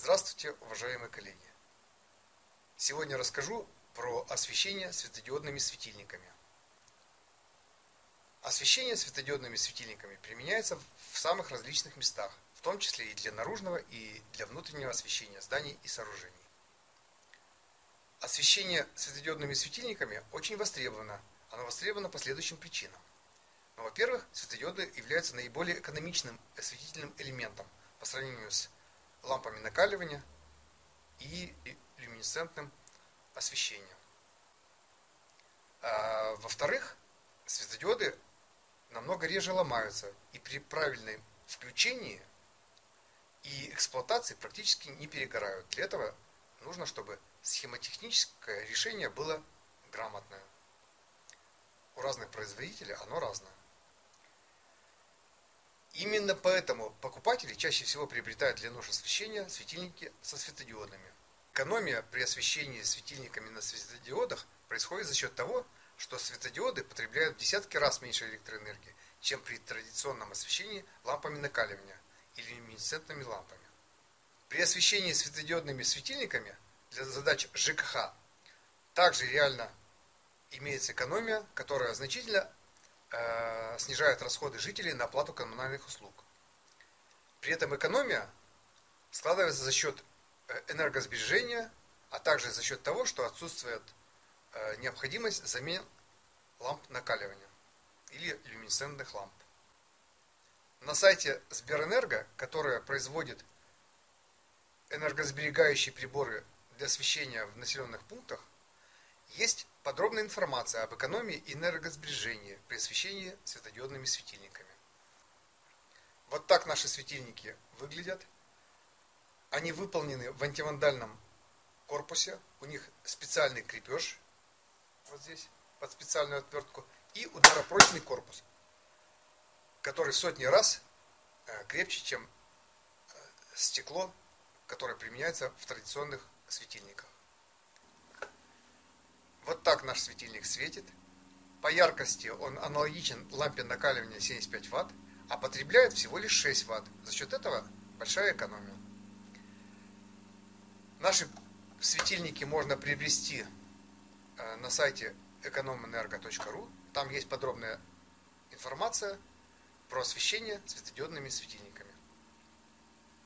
Здравствуйте, уважаемые коллеги! Сегодня расскажу про освещение светодиодными светильниками. Освещение светодиодными светильниками применяется в самых различных местах, в том числе и для наружного и для внутреннего освещения зданий и сооружений. Освещение светодиодными светильниками очень востребовано. Оно востребовано по следующим причинам. Ну, во-первых, светодиоды являются наиболее экономичным осветительным элементом по сравнению с лампами накаливания и люминесцентным освещением. А, во-вторых, светодиоды намного реже ломаются и при правильном включении и эксплуатации практически не перегорают. Для этого нужно, чтобы схемотехническое решение было грамотное. У разных производителей оно разное. Именно поэтому покупатели чаще всего приобретают для нож освещения светильники со светодиодами. Экономия при освещении светильниками на светодиодах происходит за счет того, что светодиоды потребляют в десятки раз меньше электроэнергии, чем при традиционном освещении лампами накаливания или люминесцентными лампами. При освещении светодиодными светильниками для задач ЖКХ также реально имеется экономия, которая значительно э, снижает расходы жителей на оплату коммунальных услуг. При этом экономия складывается за счет э, энергосбережения, а также за счет того, что отсутствует э, необходимость замен ламп накаливания или люминесцентных ламп. На сайте Сберэнерго, которое производит энергосберегающие приборы для освещения в населенных пунктах, есть подробная информация об экономии и энергосбережении при освещении светодиодными светильниками. Вот так наши светильники выглядят. Они выполнены в антивандальном корпусе. У них специальный крепеж вот здесь под специальную отвертку и ударопрочный корпус, который сотни раз э, крепче, чем э, стекло, которое применяется в традиционных светильниках. Так наш светильник светит. По яркости он аналогичен лампе накаливания 75 Вт, а потребляет всего лишь 6 Вт. За счет этого большая экономия. Наши светильники можно приобрести э, на сайте экономэнерго.ру. Там есть подробная информация про освещение светодиодными светильниками.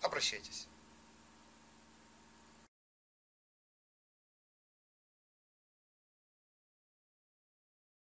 Обращайтесь.